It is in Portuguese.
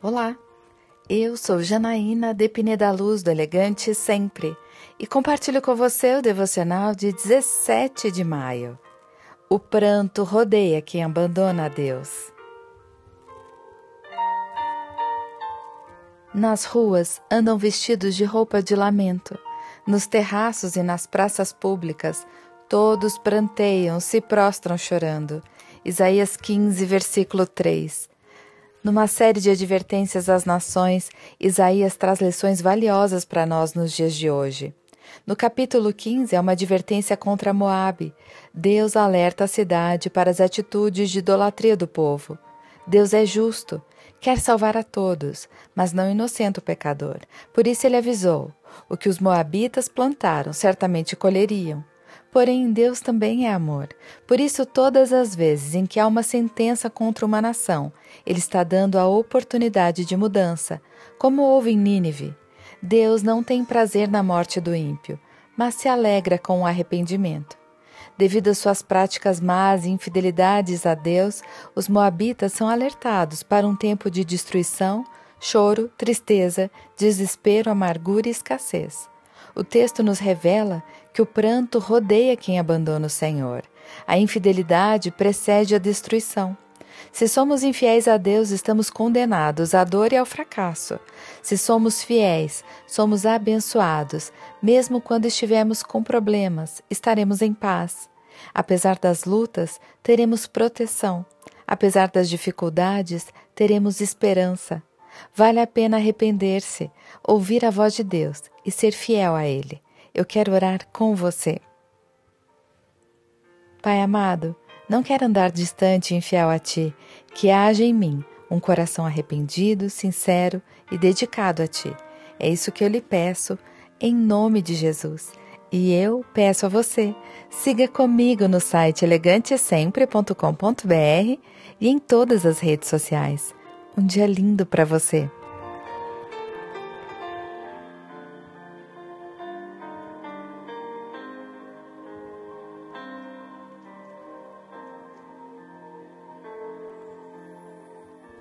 Olá, eu sou Janaína Depine da Luz do Elegante Sempre e compartilho com você o devocional de 17 de maio. O pranto rodeia quem abandona a Deus. Nas ruas andam vestidos de roupa de lamento. Nos terraços e nas praças públicas, todos pranteiam, se prostram chorando. Isaías 15, versículo 3. Numa série de advertências às nações, Isaías traz lições valiosas para nós nos dias de hoje. No capítulo 15 é uma advertência contra Moabe. Deus alerta a cidade para as atitudes de idolatria do povo. Deus é justo, quer salvar a todos, mas não inocenta o pecador. Por isso ele avisou: o que os moabitas plantaram certamente colheriam. Porém, Deus também é amor. Por isso, todas as vezes em que há uma sentença contra uma nação, Ele está dando a oportunidade de mudança, como houve em Nínive. Deus não tem prazer na morte do ímpio, mas se alegra com o arrependimento. Devido às suas práticas más e infidelidades a Deus, os moabitas são alertados para um tempo de destruição, choro, tristeza, desespero, amargura e escassez. O texto nos revela que o pranto rodeia quem abandona o Senhor. A infidelidade precede a destruição. Se somos infiéis a Deus, estamos condenados à dor e ao fracasso. Se somos fiéis, somos abençoados. Mesmo quando estivermos com problemas, estaremos em paz. Apesar das lutas, teremos proteção. Apesar das dificuldades, teremos esperança. Vale a pena arrepender-se, ouvir a voz de Deus e ser fiel a Ele. Eu quero orar com você. Pai amado, não quero andar distante e infiel a Ti, que haja em mim um coração arrependido, sincero e dedicado a Ti. É isso que eu lhe peço, em nome de Jesus. E eu peço a você, siga comigo no site elegantesempre.com.br e em todas as redes sociais. Um dia lindo para você!